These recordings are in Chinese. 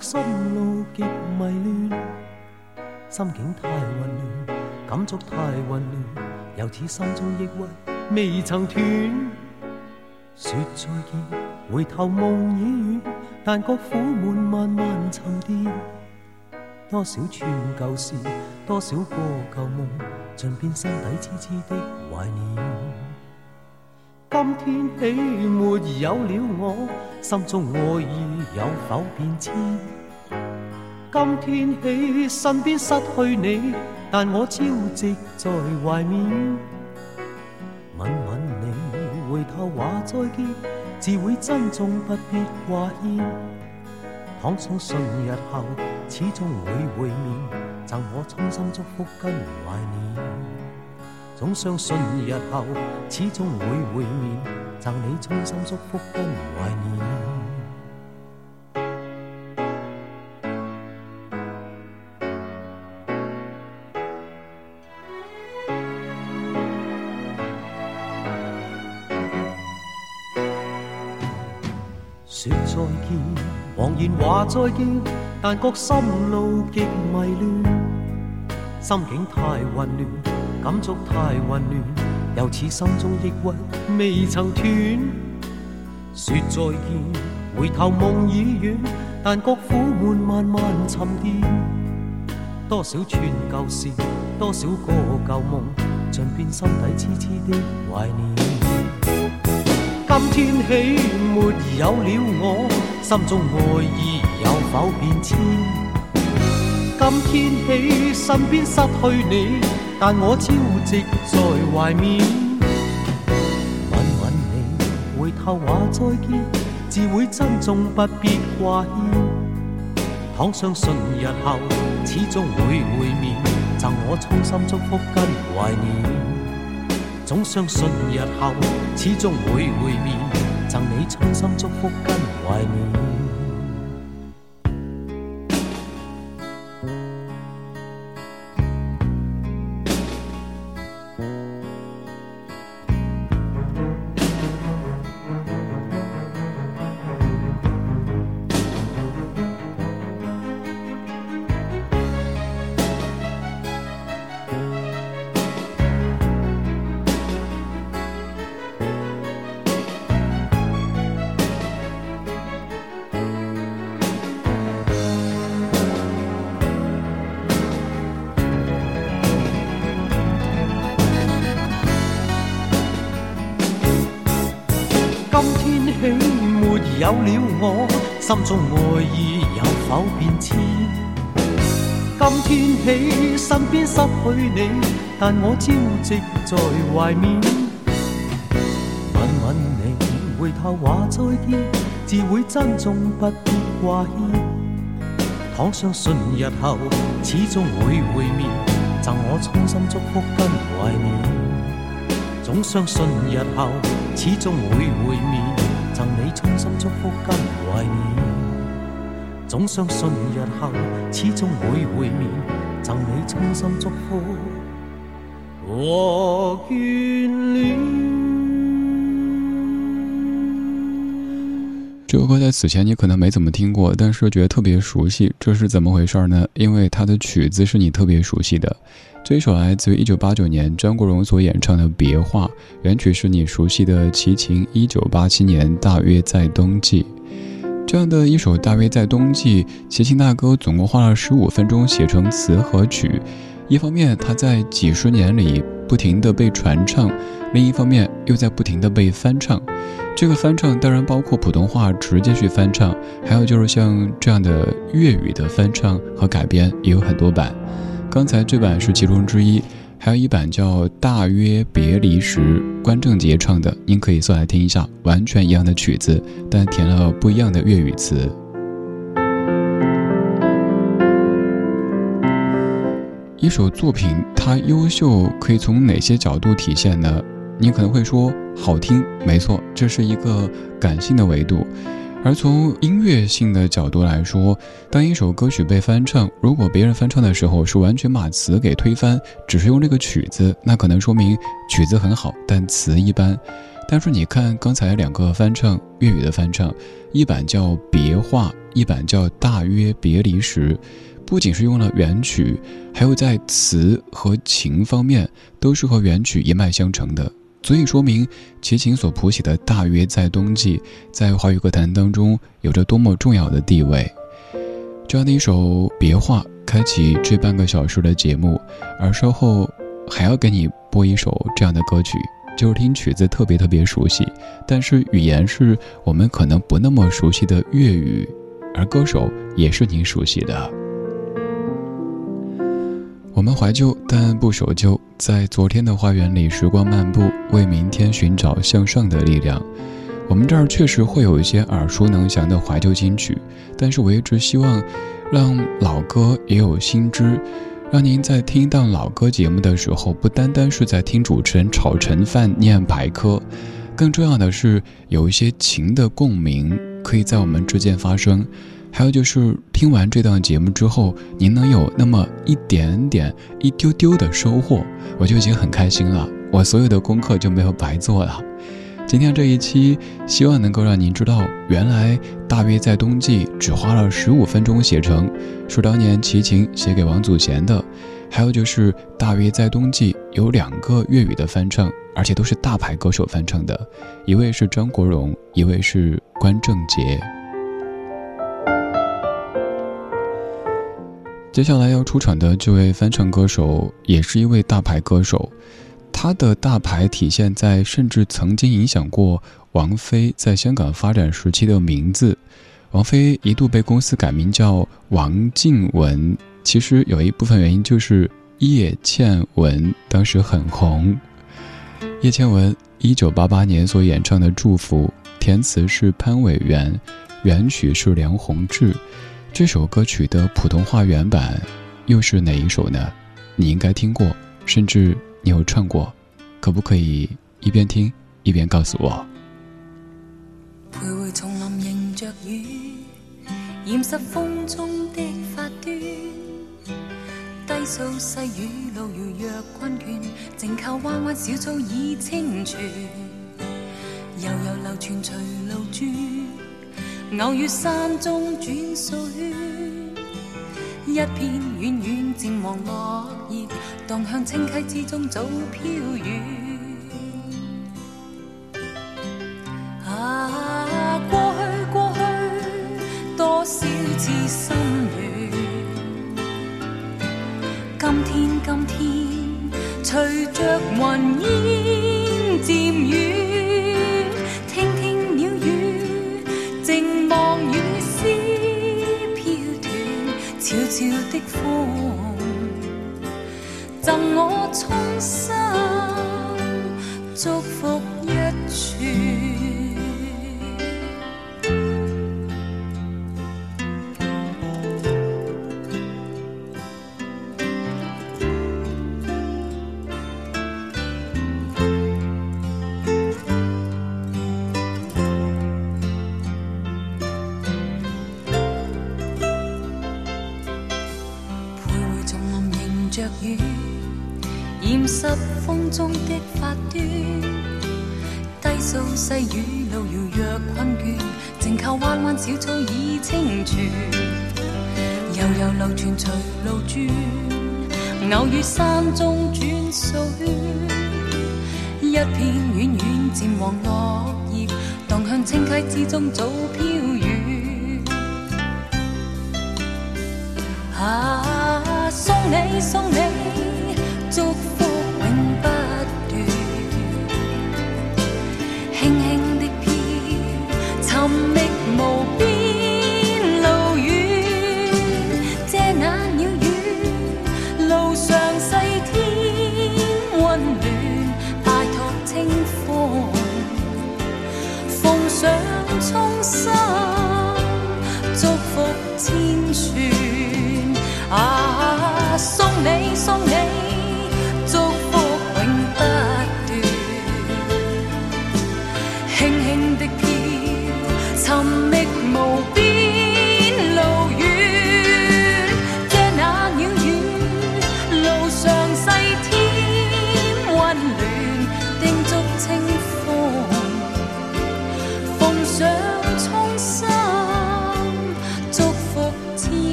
心路极迷乱，心境太混乱，感触太混乱，又似心中抑郁未曾断。说再见，回头梦已远，但觉苦闷慢慢沉淀。多少串旧事，多少个旧梦，尽变心底痴痴的怀念。今天起没有了我，心中爱意有否变迁？今天起身边失去你，但我朝夕在怀缅。吻吻你，回头话再见，自会珍重不必挂牵。倘相信日后始终会会面，赠我衷心祝福跟怀念。总相信日后始终会会面，赠你衷心祝福跟怀念。说再见，茫然话再见，但觉心路极迷乱，心境太混乱。感触太混乱，又似心中抑郁未曾断。说再见，回头梦已远，但觉苦闷慢慢沉淀。多少串旧事，多少个旧梦，尽变心底痴痴的怀念。今天起没有了我，心中爱意有否变迁？今天起身边失去你。但我朝夕在怀缅，吻吻你，回头话再见，自会珍重不必挂牵。倘相信日后始终会会面，赠我衷心祝福跟怀念。总相信日后始终会会面，赠你衷心祝福跟怀念。了我，心中爱意有否变迁？今天起身边失去你，但我朝夕在怀缅。吻吻你，回头话再见，自会珍重不必挂牵。倘相信日后始终会会面，赠我衷心祝福跟怀念。总相信日后始终会会面。赠你衷心祝福跟怀念，总相信日后始终会会面。赠你衷心祝福和眷恋。这首歌在此前你可能没怎么听过，但是觉得特别熟悉，这是怎么回事呢？因为它的曲子是你特别熟悉的。这一首来自于一九八九年张国荣所演唱的《别话》，原曲是你熟悉的齐秦一九八七年《大约在冬季》。这样的一首《大约在冬季》，齐秦大哥总共花了十五分钟写成词和曲。一方面，他在几十年里不停地被传唱；另一方面，又在不停地被翻唱。这个翻唱当然包括普通话直接去翻唱，还有就是像这样的粤语的翻唱和改编，也有很多版。刚才这版是其中之一，还有一版叫《大约别离时》，关正杰唱的，您可以搜来听一下，完全一样的曲子，但填了不一样的粤语词。一首作品它优秀可以从哪些角度体现呢？你可能会说好听，没错，这是一个感性的维度。而从音乐性的角度来说，当一首歌曲被翻唱，如果别人翻唱的时候是完全把词给推翻，只是用这个曲子，那可能说明曲子很好，但词一般。但是你看刚才两个翻唱粤语的翻唱，一版叫《别话》，一版叫《大约别离时》，不仅是用了原曲，还有在词和情方面都是和原曲一脉相承的。足以说明齐秦所谱写的《大约在冬季》在华语歌坛当中有着多么重要的地位。这样的一首《别话》开启这半个小时的节目，而稍后还要给你播一首这样的歌曲，就是听曲子特别特别熟悉，但是语言是我们可能不那么熟悉的粤语，而歌手也是您熟悉的。我们怀旧，但不守旧。在昨天的花园里，时光漫步，为明天寻找向上的力量。我们这儿确实会有一些耳熟能详的怀旧金曲，但是我一直希望，让老歌也有新知，让您在听一档老歌节目的时候，不单单是在听主持人炒陈饭念排科，更重要的是有一些情的共鸣，可以在我们之间发生。还有就是听完这档节目之后，您能有那么一点点、一丢丢的收获，我就已经很开心了。我所有的功课就没有白做了。今天这一期，希望能够让您知道，原来大约在冬季只花了十五分钟写成，是当年齐秦写给王祖贤的。还有就是大约在冬季有两个粤语的翻唱，而且都是大牌歌手翻唱的，一位是张国荣，一位是关正杰。接下来要出场的这位翻唱歌手，也是一位大牌歌手。他的大牌体现在，甚至曾经影响过王菲在香港发展时期的名字。王菲一度被公司改名叫王静雯，其实有一部分原因就是叶倩文当时很红。叶倩文一九八八年所演唱的《祝福》，填词是潘伟元，原曲是梁宏志。这首歌曲的普通话原版又是哪一首呢？你应该听过，甚至你有唱过，可不可以一边听一边告诉我？徘徊丛林迎着雨，染湿风中的发端。低诉细雨路遥若困倦，静靠弯弯小草倚清泉。悠悠流泉随路转。偶遇山中转数圈，一片远远渐黄落叶，荡向清溪之中早飘远。啊，过去过去，多少次心愿。今天今天，随着云烟风中的发端，低诉细雨路遥若困倦，静靠弯弯小草倚清泉，悠悠流泉随路转，偶遇山中转数圈，一片远远渐黄落叶，荡向清溪之中早飘远。啊，送你送你。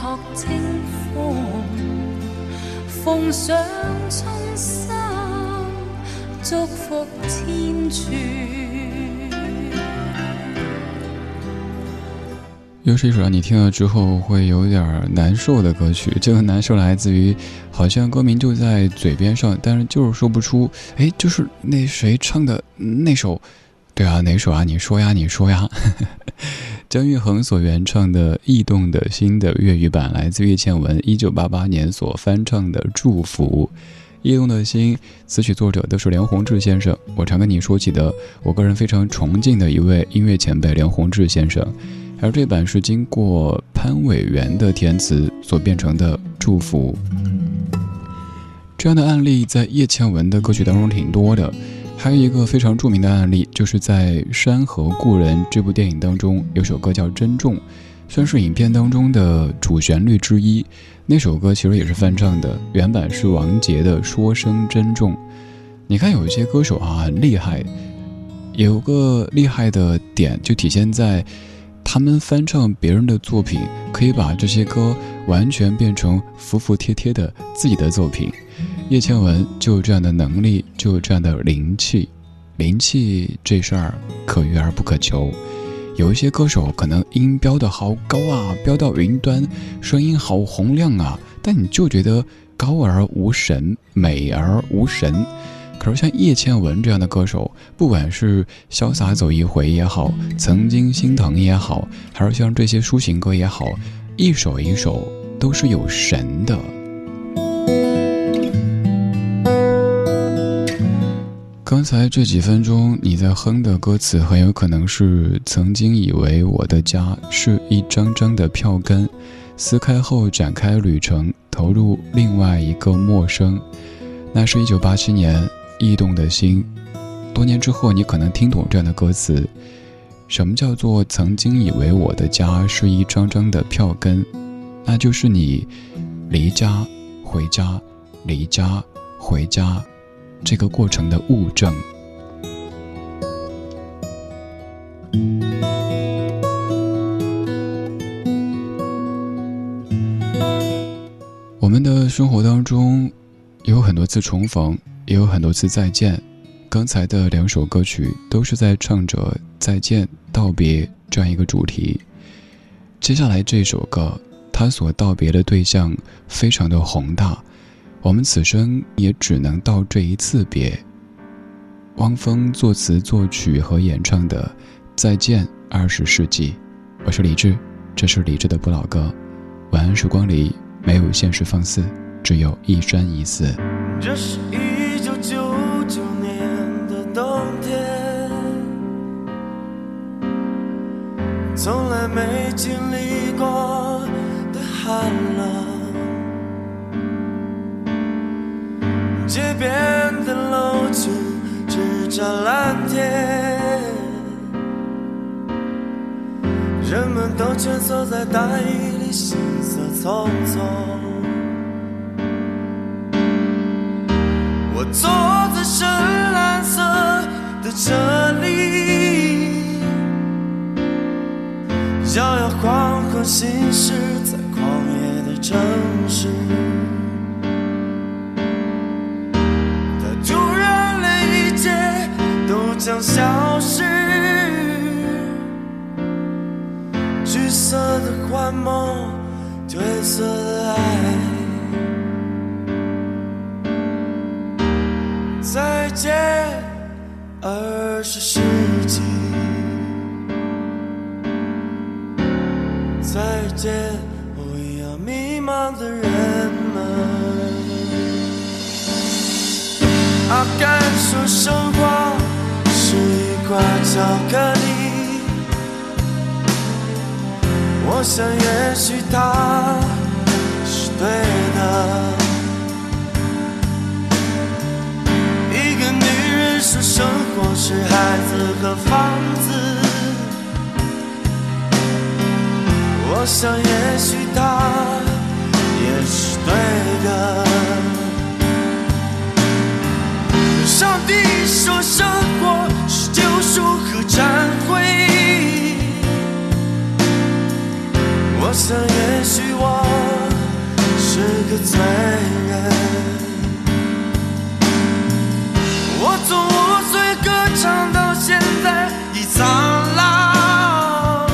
托清风，奉上衷心，祝福千串。又是一首让你听了之后会有点难受的歌曲。这个难受来自于，好像歌名就在嘴边上，但是就是说不出。哎，就是那谁唱的那首？对啊，哪首啊？你说呀，你说呀。姜育恒所原唱的《异动的心》的粤语版，来自叶倩文一九八八年所翻唱的《祝福》。《异动的心》词曲作者都是梁鸿志先生。我常跟你说起的，我个人非常崇敬的一位音乐前辈梁鸿志先生。而这版是经过潘伟元的填词所变成的《祝福》。这样的案例在叶倩文的歌曲当中挺多的。还有一个非常著名的案例，就是在《山河故人》这部电影当中，有首歌叫《珍重》，算是影片当中的主旋律之一。那首歌其实也是翻唱的，原版是王杰的《说声珍重》。你看，有一些歌手啊很厉害，有个厉害的点就体现在，他们翻唱别人的作品，可以把这些歌完全变成服服帖帖的自己的作品。叶倩文就有这样的能力，就有这样的灵气。灵气这事儿可遇而不可求。有一些歌手可能音飙得好高啊，飙到云端，声音好洪亮啊，但你就觉得高而无神，美而无神。可是像叶倩文这样的歌手，不管是潇洒走一回也好，曾经心疼也好，还是像这些抒情歌也好，一首一首都是有神的。刚才这几分钟你在哼的歌词，很有可能是曾经以为我的家是一张张的票根，撕开后展开旅程，投入另外一个陌生。那是一九八七年，异动的心。多年之后，你可能听懂这样的歌词：什么叫做曾经以为我的家是一张张的票根？那就是你离家回家，离家回家。这个过程的物证。我们的生活当中，有很多次重逢，也有很多次再见。刚才的两首歌曲都是在唱着再见、道别这样一个主题。接下来这首歌，他所道别的对象非常的宏大。我们此生也只能道这一次别。汪峰作词作曲和演唱的《再见二十世纪》，我是李志，这是李志的不老歌。晚安时光里没有现实放肆，只有一山一寺。这是一九九九年的冬天，从来没经历过的寒冷。街边的楼群只照蓝天，人们都蜷缩在大雨里，行色匆匆。我坐在深蓝色的车里，摇摇晃晃行驶在狂野的城市。将消失，橘色的幻梦，褪色的爱。再见，二十世纪。他敢说生活是一块巧克力我想也许他是对的一个女人说生活是孩子和房子。我想也许她也是对的。上帝说，生活是救赎和忏悔。我想，也许我是个罪人。我从五岁歌唱到现在已苍老，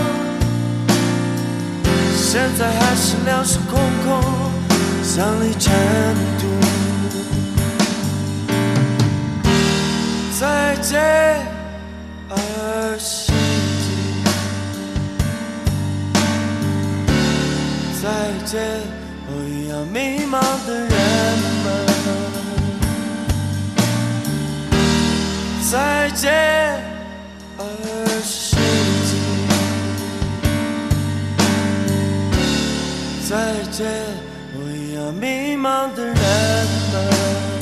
现在还是两手空空，像粒尘再见，二十纪。再见，我一样迷茫的人们。再见，二十纪。再见，我一样迷茫的人们。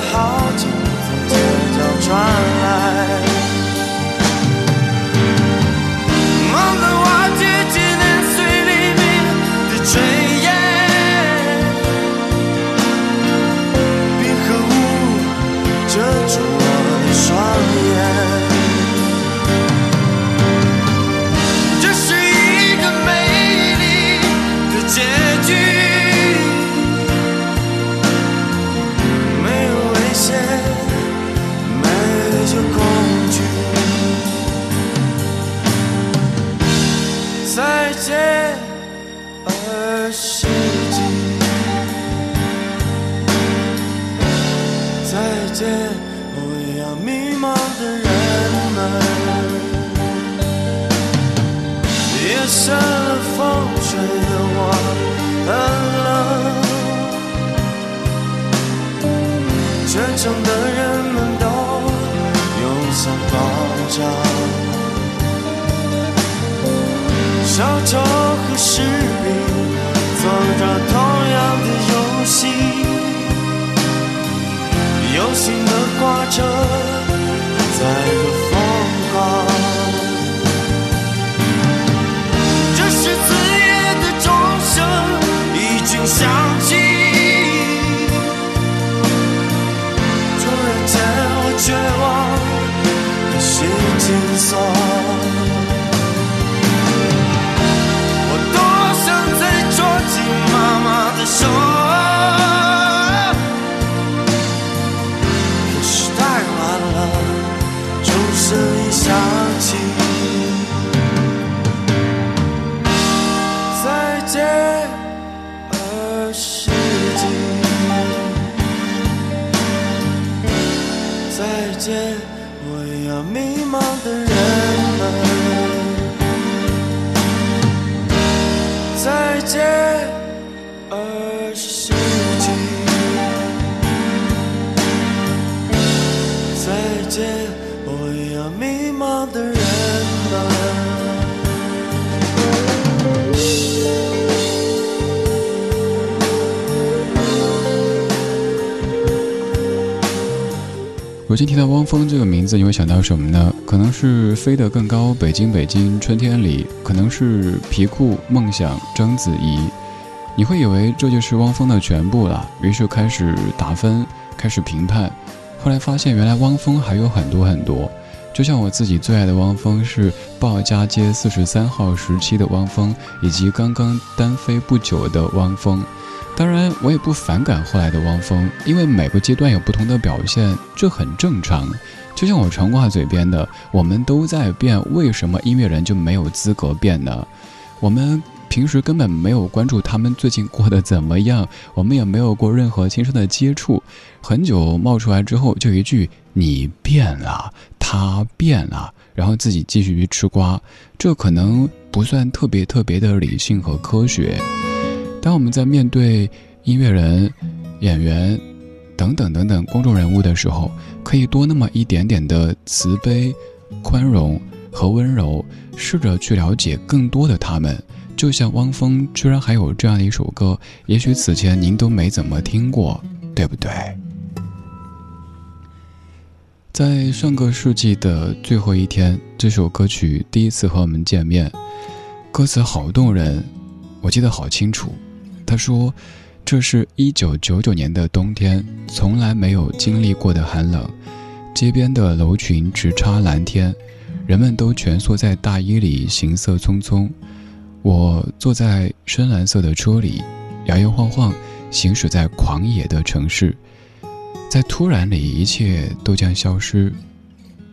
好景从街角转。世纪。再见，和一样迷茫的人们。夜深了，风吹得我很冷。全城的人们都拥上爆炸。小丑和士兵做着同样的游戏，游戏的挂车载着疯狂。这时子夜的钟声已经响起，突然间我绝望的心紧锁。迷茫的人们。如今提到汪峰这个名字，你会想到什么呢？可能是飞得更高，北京北京春天里，可能是皮裤梦想章子怡。你会以为这就是汪峰的全部了，于是开始打分，开始评判。后来发现，原来汪峰还有很多很多。就像我自己最爱的汪峰是鲍家街四十三号时期的汪峰，以及刚刚单飞不久的汪峰。当然，我也不反感后来的汪峰，因为每个阶段有不同的表现，这很正常。就像我常挂嘴边的，我们都在变，为什么音乐人就没有资格变呢？我们。平时根本没有关注他们最近过得怎么样，我们也没有过任何亲身的接触。很久冒出来之后，就一句“你变了，他变了”，然后自己继续去吃瓜，这可能不算特别特别的理性和科学。当我们在面对音乐人、演员等等等等公众人物的时候，可以多那么一点点的慈悲、宽容和温柔，试着去了解更多的他们。就像汪峰居然还有这样的一首歌，也许此前您都没怎么听过，对不对？在上个世纪的最后一天，这首歌曲第一次和我们见面，歌词好动人，我记得好清楚。他说：“这是一九九九年的冬天，从来没有经历过的寒冷，街边的楼群直插蓝天，人们都蜷缩在大衣里，行色匆匆。”我坐在深蓝色的车里，摇摇晃晃，行驶在狂野的城市，在突然里，一切都将消失，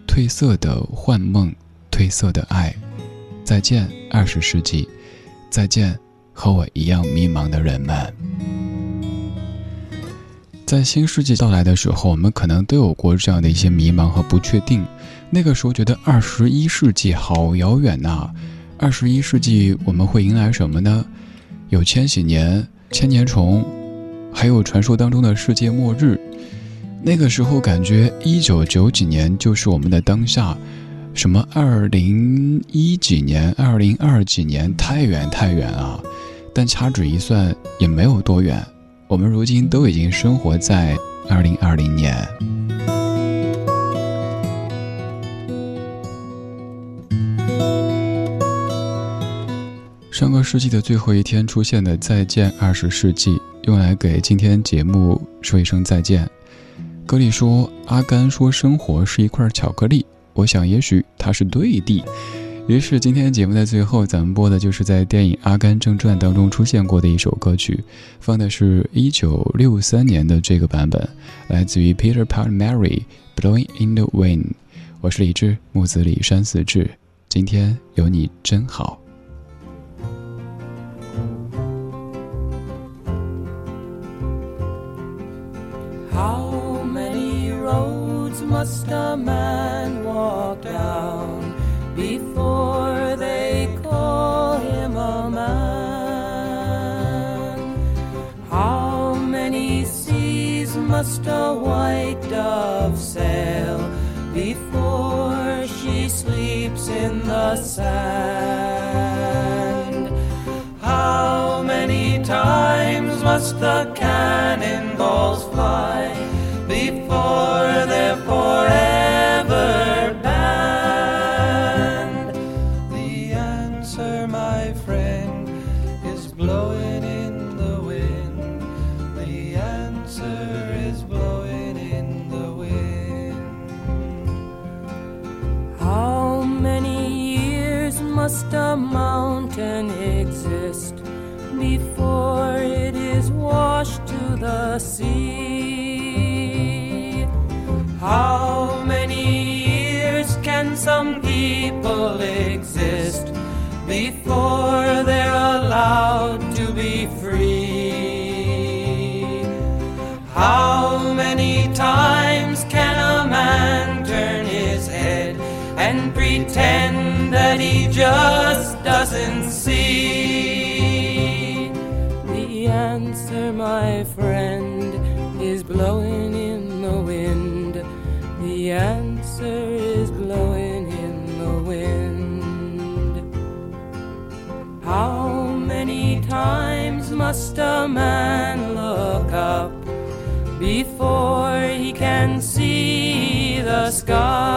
褪色的幻梦，褪色的爱，再见，二十世纪，再见，和我一样迷茫的人们。在新世纪到来的时候，我们可能都有过这样的一些迷茫和不确定，那个时候觉得二十一世纪好遥远呐。二十一世纪我们会迎来什么呢？有千禧年、千年虫，还有传说当中的世界末日。那个时候感觉一九九几年就是我们的当下，什么二零一几年、二零二几年，太远太远啊！但掐指一算也没有多远，我们如今都已经生活在二零二零年。上个世纪的最后一天出现的《再见二十世纪》，用来给今天节目说一声再见。歌里说：“阿甘说生活是一块巧克力。”我想，也许他是对的。于是，今天节目的最后，咱们播的就是在电影《阿甘正传》当中出现过的一首歌曲，放的是一九六三年的这个版本，来自于 Peter Pan Mary Blowing in the Wind。我是李志，木子李山四志。今天有你真好。Must a man walk down before they call him a man? How many seas must a white dove sail before she sleeps in the sand? How many times must the cannonballs fly a mountain exist before it is washed to the sea? How many years can some people exist before they're allowed to be free? How many times can a man turn his head and pretend that he just doesn't see? The answer, my friend, is blowing in the wind. The answer is blowing in the wind. How many times must a man look up before he can see the sky?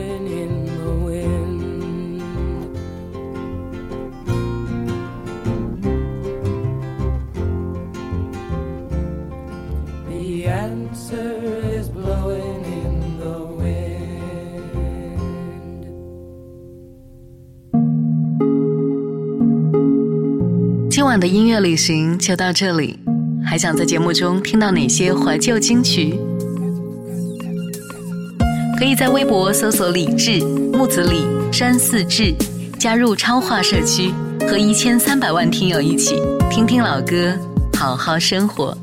晚的音乐旅行就到这里，还想在节目中听到哪些怀旧金曲？可以在微博搜索“李志木子李山寺志”，加入超话社区，和一千三百万听友一起听听老歌，好好生活。